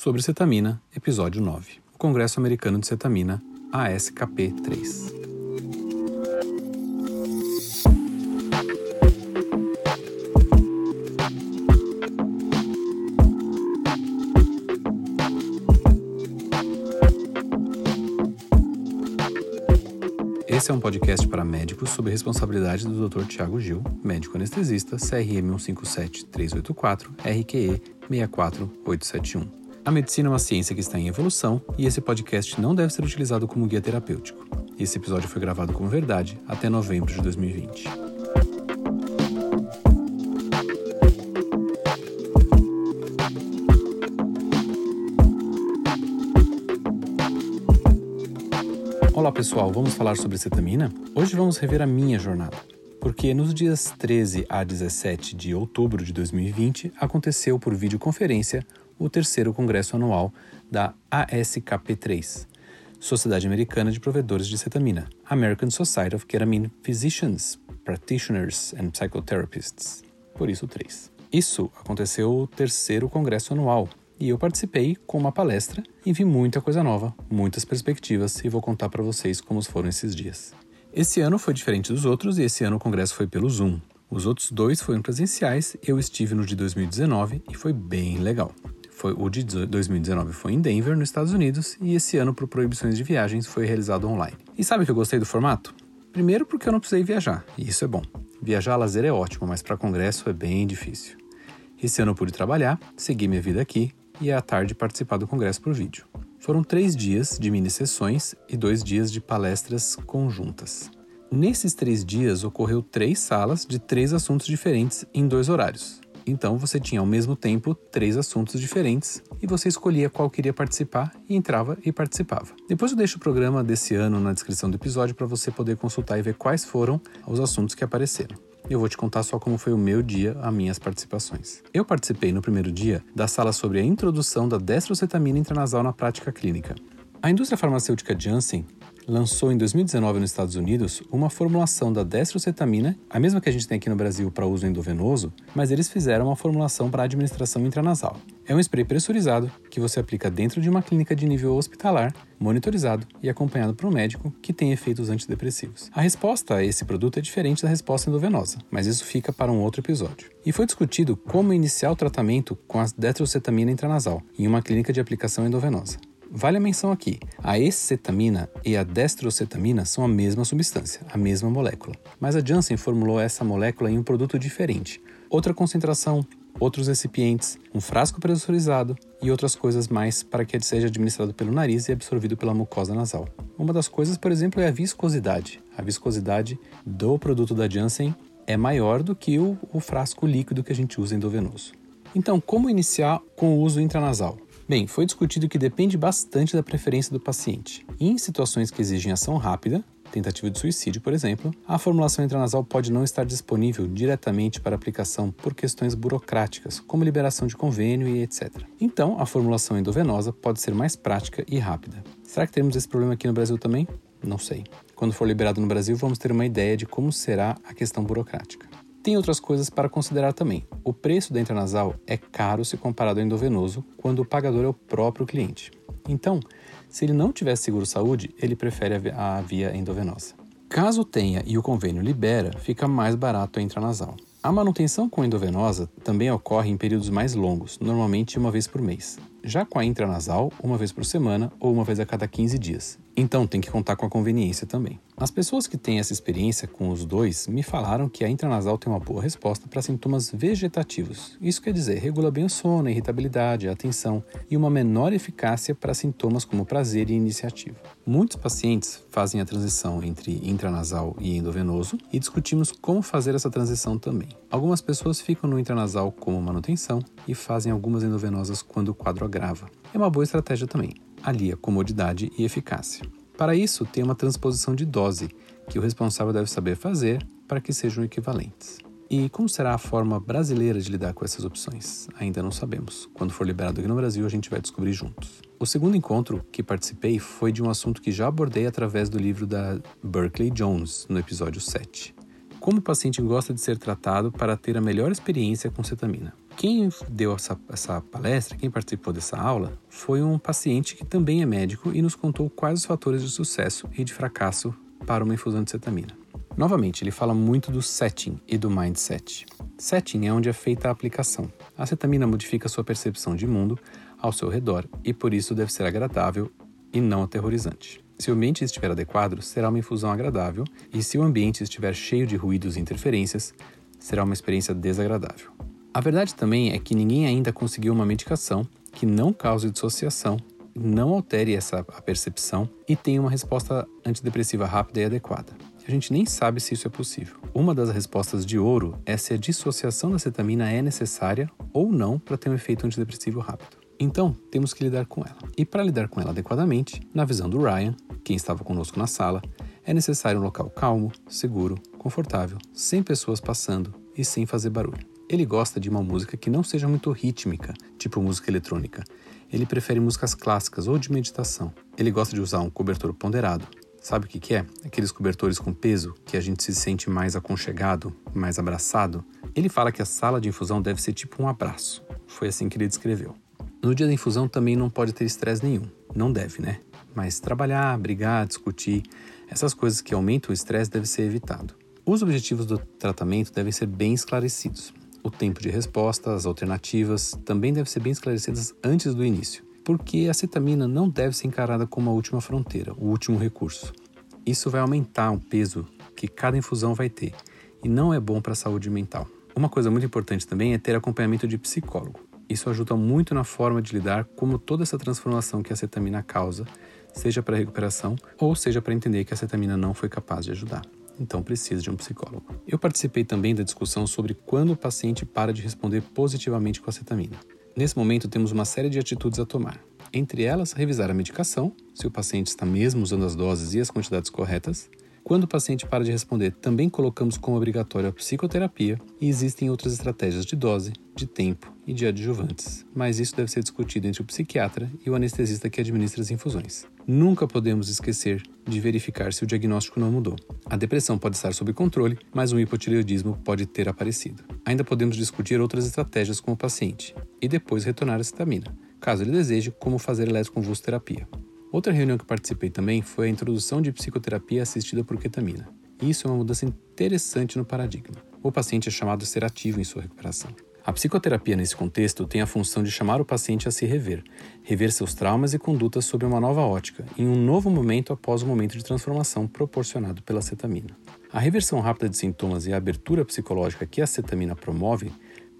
sobre cetamina, episódio 9. O Congresso Americano de Cetamina, ASKP 3. Esse é um podcast para médicos sob responsabilidade do Dr. Tiago Gil, médico anestesista, CRM 157384, RQE 64871. A medicina é uma ciência que está em evolução e esse podcast não deve ser utilizado como guia terapêutico. Esse episódio foi gravado como verdade até novembro de 2020. Olá pessoal, vamos falar sobre cetamina? Hoje vamos rever a minha jornada. Porque nos dias 13 a 17 de outubro de 2020 aconteceu por videoconferência o terceiro congresso anual da ASKP3, Sociedade Americana de Provedores de Cetamina, American Society of Ketamine Physicians, Practitioners and Psychotherapists, por isso três. Isso aconteceu o terceiro congresso anual e eu participei com uma palestra e vi muita coisa nova, muitas perspectivas e vou contar para vocês como foram esses dias. Esse ano foi diferente dos outros e esse ano o congresso foi pelo Zoom. Os outros dois foram presenciais, eu estive no de 2019 e foi bem legal. Foi, o de 2019 foi em Denver, nos Estados Unidos, e esse ano, por proibições de viagens, foi realizado online. E sabe que eu gostei do formato? Primeiro, porque eu não precisei viajar, e isso é bom. Viajar a lazer é ótimo, mas para congresso é bem difícil. Esse ano eu pude trabalhar, seguir minha vida aqui e à tarde participar do congresso por vídeo. Foram três dias de mini sessões e dois dias de palestras conjuntas. Nesses três dias ocorreu três salas de três assuntos diferentes em dois horários. Então você tinha ao mesmo tempo três assuntos diferentes e você escolhia qual queria participar e entrava e participava. Depois eu deixo o programa desse ano na descrição do episódio para você poder consultar e ver quais foram os assuntos que apareceram. Eu vou te contar só como foi o meu dia, as minhas participações. Eu participei no primeiro dia da sala sobre a introdução da destrocetamina intranasal na prática clínica. A indústria farmacêutica Janssen lançou em 2019 nos Estados Unidos uma formulação da destrocetamina, a mesma que a gente tem aqui no Brasil para uso endovenoso, mas eles fizeram uma formulação para administração intranasal. É um spray pressurizado que você aplica dentro de uma clínica de nível hospitalar, monitorizado e acompanhado por um médico que tem efeitos antidepressivos. A resposta a esse produto é diferente da resposta endovenosa, mas isso fica para um outro episódio. E foi discutido como iniciar o tratamento com a destrocetamina intranasal em uma clínica de aplicação endovenosa. Vale a menção aqui: a escetamina e a destrocetamina são a mesma substância, a mesma molécula. Mas a Janssen formulou essa molécula em um produto diferente, outra concentração, outros recipientes, um frasco pressurizado e outras coisas mais para que ele seja administrado pelo nariz e absorvido pela mucosa nasal. Uma das coisas, por exemplo, é a viscosidade. A viscosidade do produto da Janssen é maior do que o, o frasco líquido que a gente usa endovenoso. Então, como iniciar com o uso intranasal? Bem, foi discutido que depende bastante da preferência do paciente. Em situações que exigem ação rápida, tentativa de suicídio, por exemplo, a formulação intranasal pode não estar disponível diretamente para aplicação por questões burocráticas, como liberação de convênio e etc. Então, a formulação endovenosa pode ser mais prática e rápida. Será que temos esse problema aqui no Brasil também? Não sei. Quando for liberado no Brasil, vamos ter uma ideia de como será a questão burocrática. Tem outras coisas para considerar também. O preço da intranasal é caro se comparado ao endovenoso, quando o pagador é o próprio cliente. Então, se ele não tiver seguro-saúde, ele prefere a via endovenosa. Caso tenha e o convênio libera, fica mais barato a intranasal. A manutenção com endovenosa também ocorre em períodos mais longos, normalmente uma vez por mês. Já com a intranasal, uma vez por semana ou uma vez a cada 15 dias. Então tem que contar com a conveniência também. As pessoas que têm essa experiência com os dois me falaram que a intranasal tem uma boa resposta para sintomas vegetativos. Isso quer dizer, regula bem o sono, a irritabilidade, a atenção e uma menor eficácia para sintomas como prazer e iniciativa. Muitos pacientes fazem a transição entre intranasal e endovenoso e discutimos como fazer essa transição também. Algumas pessoas ficam no intranasal como manutenção e fazem algumas endovenosas quando o quadro agrava. É uma boa estratégia também alia comodidade e eficácia. Para isso, tem uma transposição de dose, que o responsável deve saber fazer para que sejam equivalentes. E como será a forma brasileira de lidar com essas opções? Ainda não sabemos. Quando for liberado aqui no Brasil, a gente vai descobrir juntos. O segundo encontro que participei foi de um assunto que já abordei através do livro da Berkeley Jones, no episódio 7. Como o paciente gosta de ser tratado para ter a melhor experiência com cetamina. Quem deu essa, essa palestra, quem participou dessa aula, foi um paciente que também é médico e nos contou quais os fatores de sucesso e de fracasso para uma infusão de cetamina. Novamente, ele fala muito do setting e do mindset. Setting é onde é feita a aplicação. A cetamina modifica sua percepção de mundo ao seu redor e por isso deve ser agradável e não aterrorizante. Se o ambiente estiver adequado, será uma infusão agradável, e se o ambiente estiver cheio de ruídos e interferências, será uma experiência desagradável. A verdade também é que ninguém ainda conseguiu uma medicação que não cause dissociação, não altere essa percepção e tenha uma resposta antidepressiva rápida e adequada. A gente nem sabe se isso é possível. Uma das respostas de ouro é se a dissociação da cetamina é necessária ou não para ter um efeito antidepressivo rápido. Então, temos que lidar com ela. E para lidar com ela adequadamente, na visão do Ryan, quem estava conosco na sala, é necessário um local calmo, seguro, confortável, sem pessoas passando e sem fazer barulho. Ele gosta de uma música que não seja muito rítmica, tipo música eletrônica. Ele prefere músicas clássicas ou de meditação. Ele gosta de usar um cobertor ponderado. Sabe o que, que é? Aqueles cobertores com peso que a gente se sente mais aconchegado, mais abraçado. Ele fala que a sala de infusão deve ser tipo um abraço. Foi assim que ele descreveu. No dia da infusão também não pode ter estresse nenhum. Não deve, né? Mas trabalhar, brigar, discutir, essas coisas que aumentam o estresse deve ser evitado. Os objetivos do tratamento devem ser bem esclarecidos. O tempo de resposta, as alternativas, também devem ser bem esclarecidas antes do início, porque a cetamina não deve ser encarada como a última fronteira, o último recurso. Isso vai aumentar o peso que cada infusão vai ter e não é bom para a saúde mental. Uma coisa muito importante também é ter acompanhamento de psicólogo. Isso ajuda muito na forma de lidar como toda essa transformação que a cetamina causa, seja para recuperação ou seja para entender que a cetamina não foi capaz de ajudar. Então precisa de um psicólogo. Eu participei também da discussão sobre quando o paciente para de responder positivamente com a cetamina. Nesse momento temos uma série de atitudes a tomar. Entre elas, revisar a medicação, se o paciente está mesmo usando as doses e as quantidades corretas, quando o paciente para de responder, também colocamos como obrigatório a psicoterapia e existem outras estratégias de dose, de tempo e de adjuvantes, mas isso deve ser discutido entre o psiquiatra e o anestesista que administra as infusões. Nunca podemos esquecer de verificar se o diagnóstico não mudou. A depressão pode estar sob controle, mas um hipotireoidismo pode ter aparecido. Ainda podemos discutir outras estratégias com o paciente e depois retornar a cetamina, caso ele deseje, como fazer eletroconvulsoterapia. Outra reunião que participei também foi a introdução de psicoterapia assistida por ketamina. Isso é uma mudança interessante no paradigma. O paciente é chamado a ser ativo em sua recuperação. A psicoterapia, nesse contexto, tem a função de chamar o paciente a se rever, rever seus traumas e condutas sob uma nova ótica, em um novo momento após o momento de transformação proporcionado pela cetamina. A reversão rápida de sintomas e a abertura psicológica que a cetamina promove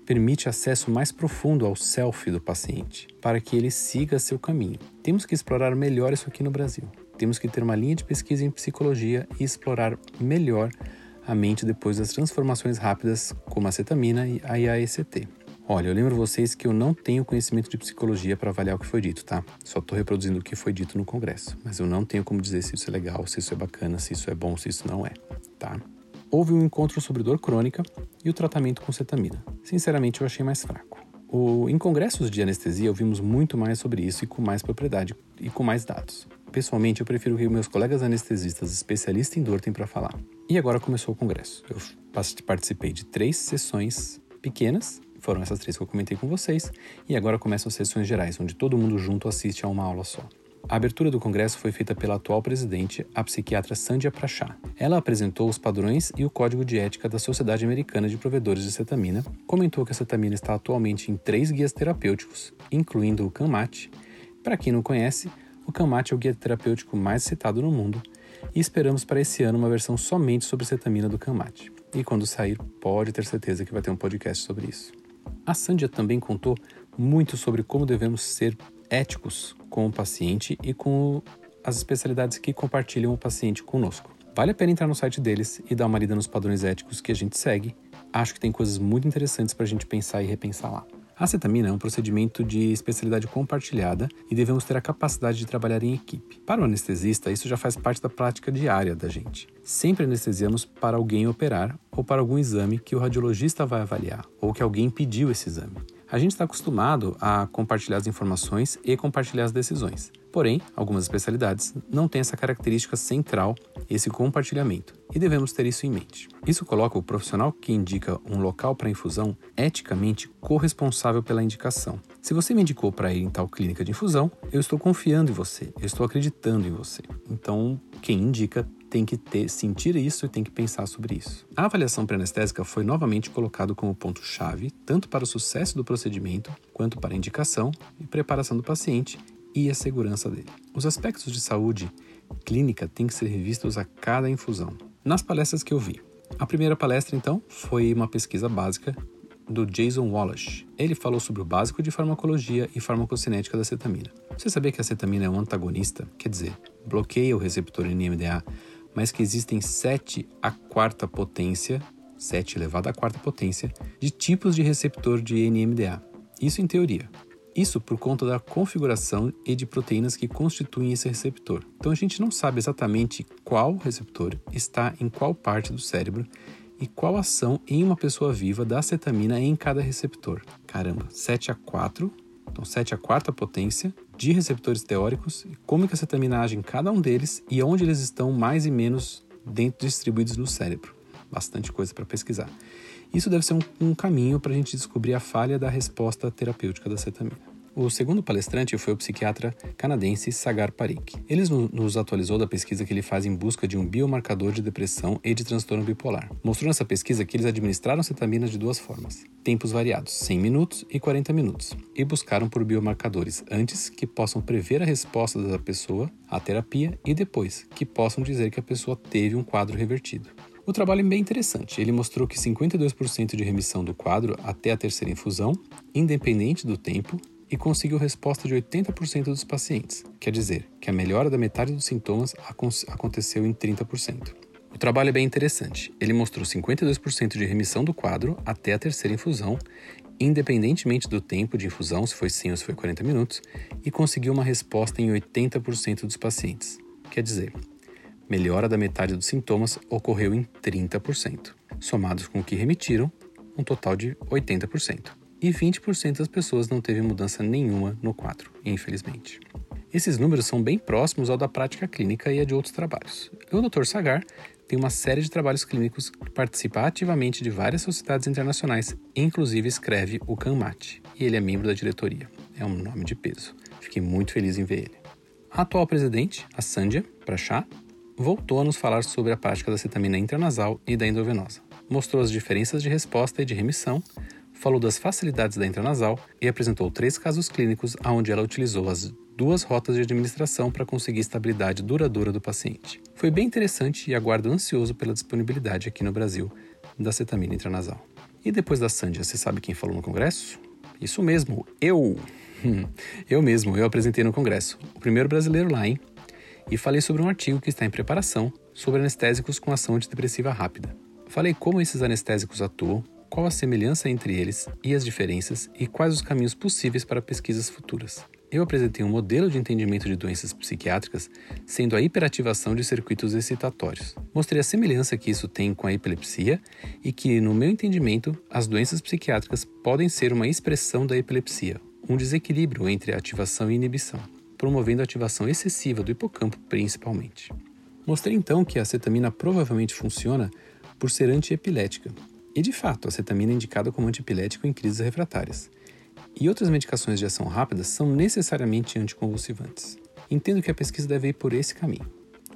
permite acesso mais profundo ao self do paciente, para que ele siga seu caminho. Temos que explorar melhor isso aqui no Brasil. Temos que ter uma linha de pesquisa em psicologia e explorar melhor a mente depois das transformações rápidas como a cetamina e a IAECT. Olha, eu lembro vocês que eu não tenho conhecimento de psicologia para avaliar o que foi dito, tá? Só estou reproduzindo o que foi dito no congresso, mas eu não tenho como dizer se isso é legal, se isso é bacana, se isso é bom, se isso não é, tá? houve um encontro sobre dor crônica e o tratamento com cetamina. Sinceramente, eu achei mais fraco. O, em congressos de anestesia, ouvimos muito mais sobre isso e com mais propriedade e com mais dados. Pessoalmente, eu prefiro que meus colegas anestesistas especialistas em dor têm para falar. E agora começou o congresso. Eu participei de três sessões pequenas, foram essas três que eu comentei com vocês, e agora começam as sessões gerais, onde todo mundo junto assiste a uma aula só. A abertura do congresso foi feita pela atual presidente, a psiquiatra Sandia Prachá. Ela apresentou os padrões e o código de ética da Sociedade Americana de Provedores de Cetamina, comentou que a cetamina está atualmente em três guias terapêuticos, incluindo o CANMAT. Para quem não conhece, o CANMAT é o guia terapêutico mais citado no mundo e esperamos para esse ano uma versão somente sobre cetamina do CANMAT. E quando sair, pode ter certeza que vai ter um podcast sobre isso. A Sandia também contou muito sobre como devemos ser éticos com o paciente e com as especialidades que compartilham o paciente conosco. Vale a pena entrar no site deles e dar uma lida nos padrões éticos que a gente segue. Acho que tem coisas muito interessantes para a gente pensar e repensar lá. A cetamina é um procedimento de especialidade compartilhada e devemos ter a capacidade de trabalhar em equipe. Para o anestesista, isso já faz parte da prática diária da gente. Sempre anestesiamos para alguém operar ou para algum exame que o radiologista vai avaliar ou que alguém pediu esse exame. A gente está acostumado a compartilhar as informações e compartilhar as decisões. Porém, algumas especialidades não têm essa característica central, esse compartilhamento, e devemos ter isso em mente. Isso coloca o profissional que indica um local para infusão eticamente corresponsável pela indicação. Se você me indicou para ir em tal clínica de infusão, eu estou confiando em você, eu estou acreditando em você. Então, quem indica tem que ter, sentir isso e tem que pensar sobre isso. A avaliação pré-anestésica foi novamente colocado como ponto-chave, tanto para o sucesso do procedimento, quanto para a indicação e preparação do paciente e a segurança dele. Os aspectos de saúde clínica têm que ser revistos a cada infusão. Nas palestras que eu vi, a primeira palestra, então, foi uma pesquisa básica do Jason Wallace. Ele falou sobre o básico de farmacologia e farmacocinética da cetamina. Você sabia que a cetamina é um antagonista? Quer dizer, bloqueia o receptor NMDA, mas que existem 7 a quarta potência, 7 elevado à quarta potência, de tipos de receptor de NMDA. Isso em teoria. Isso por conta da configuração e de proteínas que constituem esse receptor. Então a gente não sabe exatamente qual receptor está em qual parte do cérebro e qual ação em uma pessoa viva da cetamina em cada receptor. Caramba, 7 a 4, então 7 a quarta potência de receptores teóricos e como que a cetamina age em cada um deles e onde eles estão mais e menos dentro distribuídos no cérebro. Bastante coisa para pesquisar. Isso deve ser um, um caminho para a gente descobrir a falha da resposta terapêutica da cetamina. O segundo palestrante foi o psiquiatra canadense Sagar Parikh. Ele nos atualizou da pesquisa que ele faz em busca de um biomarcador de depressão e de transtorno bipolar. Mostrou nessa pesquisa que eles administraram cetamina de duas formas, tempos variados, 100 minutos e 40 minutos, e buscaram por biomarcadores antes que possam prever a resposta da pessoa à terapia e depois que possam dizer que a pessoa teve um quadro revertido. O trabalho é bem interessante. Ele mostrou que 52% de remissão do quadro até a terceira infusão, independente do tempo, e conseguiu resposta de 80% dos pacientes, quer dizer, que a melhora da metade dos sintomas aconteceu em 30%. O trabalho é bem interessante. Ele mostrou 52% de remissão do quadro até a terceira infusão, independentemente do tempo de infusão, se foi 100 ou se foi 40 minutos, e conseguiu uma resposta em 80% dos pacientes. Quer dizer, melhora da metade dos sintomas ocorreu em 30%, somados com o que remitiram, um total de 80% e 20% das pessoas não teve mudança nenhuma no quadro, infelizmente. Esses números são bem próximos ao da prática clínica e a de outros trabalhos. O Dr. Sagar tem uma série de trabalhos clínicos que participa ativamente de várias sociedades internacionais, inclusive escreve o CANMAT, e ele é membro da diretoria. É um nome de peso. Fiquei muito feliz em ver ele. A atual presidente, a Sandia Prachá, voltou a nos falar sobre a prática da cetamina intranasal e da endovenosa. Mostrou as diferenças de resposta e de remissão, falou das facilidades da intranasal e apresentou três casos clínicos onde ela utilizou as duas rotas de administração para conseguir estabilidade duradoura do paciente. Foi bem interessante e aguardo ansioso pela disponibilidade aqui no Brasil da cetamina intranasal. E depois da Sandia, você sabe quem falou no congresso? Isso mesmo, eu! Eu mesmo, eu apresentei no congresso, o primeiro brasileiro lá, hein? E falei sobre um artigo que está em preparação sobre anestésicos com ação antidepressiva rápida. Falei como esses anestésicos atuam, qual a semelhança entre eles e as diferenças e quais os caminhos possíveis para pesquisas futuras. Eu apresentei um modelo de entendimento de doenças psiquiátricas, sendo a hiperativação de circuitos excitatórios. Mostrei a semelhança que isso tem com a epilepsia e que, no meu entendimento, as doenças psiquiátricas podem ser uma expressão da epilepsia, um desequilíbrio entre ativação e inibição, promovendo a ativação excessiva do hipocampo principalmente. Mostrei então que a acetamina provavelmente funciona por ser antiepilética, e de fato, a cetamina é indicada como antipilético em crises refratárias. E outras medicações de ação rápida são necessariamente anticonvulsivantes. Entendo que a pesquisa deve ir por esse caminho.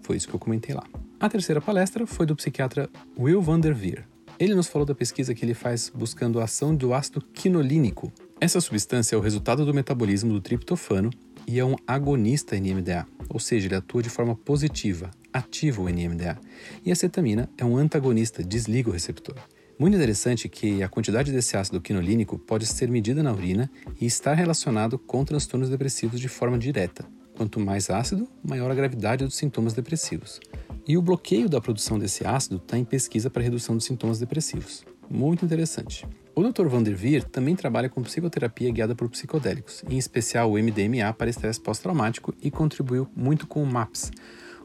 Foi isso que eu comentei lá. A terceira palestra foi do psiquiatra Will van der Veer. Ele nos falou da pesquisa que ele faz buscando a ação do ácido quinolínico. Essa substância é o resultado do metabolismo do triptofano e é um agonista NMDA, ou seja, ele atua de forma positiva, ativa o NMDA. E a cetamina é um antagonista, desliga o receptor. Muito interessante que a quantidade desse ácido quinolínico pode ser medida na urina e estar relacionado com transtornos depressivos de forma direta. Quanto mais ácido, maior a gravidade dos sintomas depressivos. E o bloqueio da produção desse ácido está em pesquisa para redução dos sintomas depressivos. Muito interessante. O Dr. Van der Veer também trabalha com psicoterapia guiada por psicodélicos, em especial o MDMA para estresse pós-traumático e contribuiu muito com o MAPS,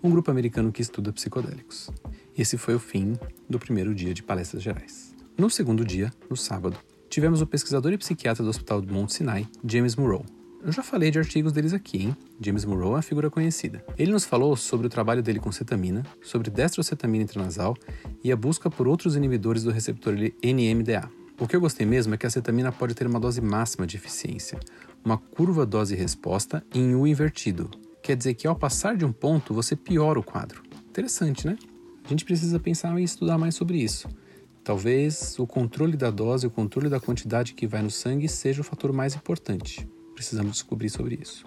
um grupo americano que estuda psicodélicos. Esse foi o fim do primeiro dia de palestras gerais. No segundo dia, no sábado, tivemos o pesquisador e psiquiatra do Hospital do Mount Sinai, James Murrow. Eu já falei de artigos deles aqui, hein? James Murrow é uma figura conhecida. Ele nos falou sobre o trabalho dele com cetamina, sobre destrocetamina intranasal e a busca por outros inibidores do receptor NMDA. O que eu gostei mesmo é que a cetamina pode ter uma dose máxima de eficiência, uma curva dose-resposta em U invertido. Quer dizer que ao passar de um ponto, você piora o quadro. Interessante, né? A gente precisa pensar e estudar mais sobre isso. Talvez o controle da dose, o controle da quantidade que vai no sangue seja o fator mais importante. Precisamos descobrir sobre isso.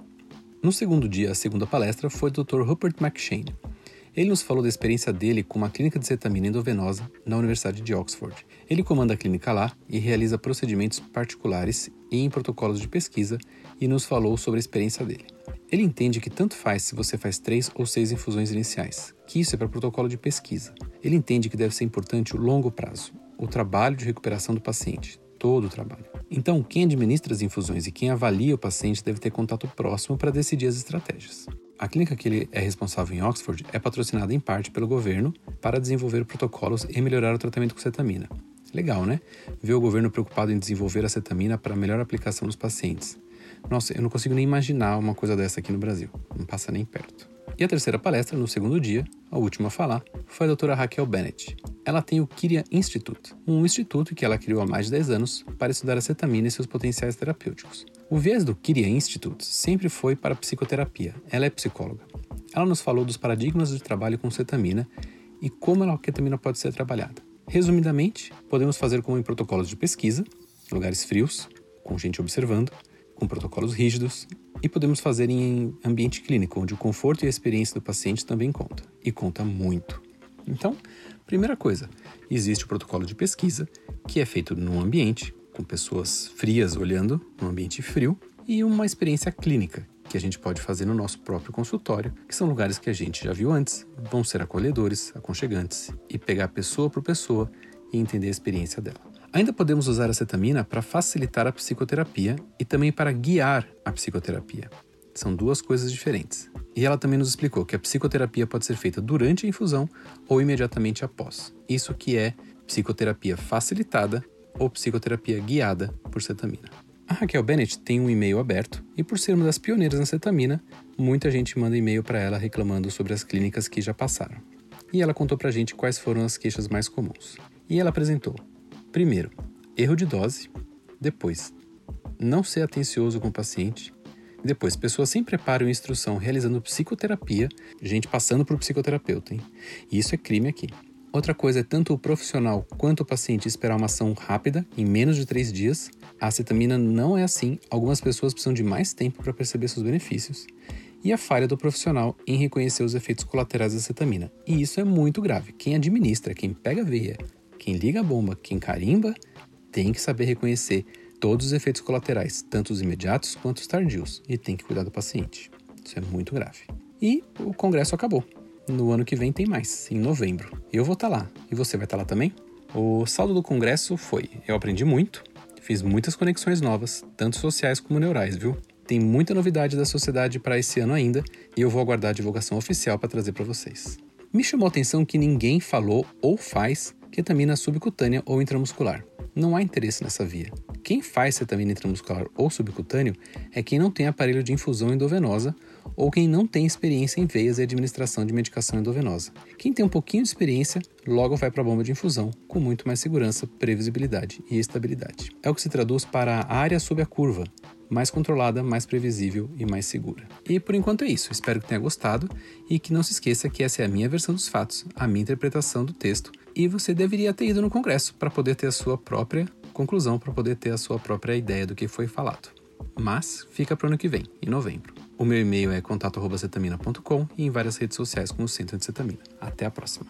No segundo dia, a segunda palestra foi do Dr. Rupert McShane. Ele nos falou da experiência dele com uma clínica de cetamina endovenosa na Universidade de Oxford. Ele comanda a clínica lá e realiza procedimentos particulares e em protocolos de pesquisa e nos falou sobre a experiência dele. Ele entende que tanto faz se você faz três ou seis infusões iniciais, que isso é para protocolo de pesquisa. Ele entende que deve ser importante o longo prazo, o trabalho de recuperação do paciente, todo o trabalho. Então, quem administra as infusões e quem avalia o paciente deve ter contato próximo para decidir as estratégias. A clínica que ele é responsável em Oxford é patrocinada em parte pelo governo para desenvolver protocolos e melhorar o tratamento com cetamina. Legal, né? Ver o governo preocupado em desenvolver a cetamina para melhor aplicação nos pacientes. Nossa, eu não consigo nem imaginar uma coisa dessa aqui no Brasil. Não passa nem perto. E a terceira palestra, no segundo dia, a última a falar, foi a doutora Raquel Bennett. Ela tem o Kiria Institute, um instituto que ela criou há mais de 10 anos para estudar a cetamina e seus potenciais terapêuticos. O viés do Kiria Institute sempre foi para a psicoterapia. Ela é psicóloga. Ela nos falou dos paradigmas de trabalho com cetamina e como a ketamina pode ser trabalhada. Resumidamente, podemos fazer como em protocolos de pesquisa, lugares frios, com gente observando, com protocolos rígidos, e podemos fazer em ambiente clínico, onde o conforto e a experiência do paciente também conta, e conta muito. Então, primeira coisa, existe o protocolo de pesquisa, que é feito num ambiente, com pessoas frias olhando, num ambiente frio, e uma experiência clínica, que a gente pode fazer no nosso próprio consultório, que são lugares que a gente já viu antes, vão ser acolhedores, aconchegantes e pegar pessoa por pessoa e entender a experiência dela. Ainda podemos usar a cetamina para facilitar a psicoterapia e também para guiar a psicoterapia. São duas coisas diferentes. E ela também nos explicou que a psicoterapia pode ser feita durante a infusão ou imediatamente após. Isso que é psicoterapia facilitada ou psicoterapia guiada por cetamina. A Raquel Bennett tem um e-mail aberto e, por ser uma das pioneiras na cetamina, muita gente manda e-mail para ela reclamando sobre as clínicas que já passaram. E ela contou para a gente quais foram as queixas mais comuns. E ela apresentou: primeiro, erro de dose, depois, não ser atencioso com o paciente, depois, pessoas sem preparo e instrução realizando psicoterapia, gente passando por psicoterapeuta, hein? E isso é crime aqui. Outra coisa é tanto o profissional quanto o paciente esperar uma ação rápida, em menos de três dias. A acetamina não é assim, algumas pessoas precisam de mais tempo para perceber seus benefícios. E a falha do profissional em reconhecer os efeitos colaterais da acetamina. E isso é muito grave. Quem administra, quem pega a veia, quem liga a bomba, quem carimba, tem que saber reconhecer todos os efeitos colaterais, tanto os imediatos quanto os tardios, e tem que cuidar do paciente. Isso é muito grave. E o congresso acabou. No ano que vem tem mais, em novembro. Eu vou estar tá lá. E você vai estar tá lá também? O saldo do congresso foi: eu aprendi muito, fiz muitas conexões novas, tanto sociais como neurais, viu? Tem muita novidade da sociedade para esse ano ainda e eu vou aguardar a divulgação oficial para trazer para vocês. Me chamou a atenção que ninguém falou ou faz ketamina subcutânea ou intramuscular. Não há interesse nessa via. Quem faz cetamina intramuscular ou subcutâneo é quem não tem aparelho de infusão endovenosa ou quem não tem experiência em veias e administração de medicação endovenosa. Quem tem um pouquinho de experiência, logo vai para a bomba de infusão, com muito mais segurança, previsibilidade e estabilidade. É o que se traduz para a área sob a curva, mais controlada, mais previsível e mais segura. E por enquanto é isso. Espero que tenha gostado e que não se esqueça que essa é a minha versão dos fatos, a minha interpretação do texto, e você deveria ter ido no congresso para poder ter a sua própria conclusão, para poder ter a sua própria ideia do que foi falado. Mas fica para o ano que vem, em novembro. O meu e-mail é contato@cetamina.com e em várias redes sociais como Centro de Cetamina. Até a próxima.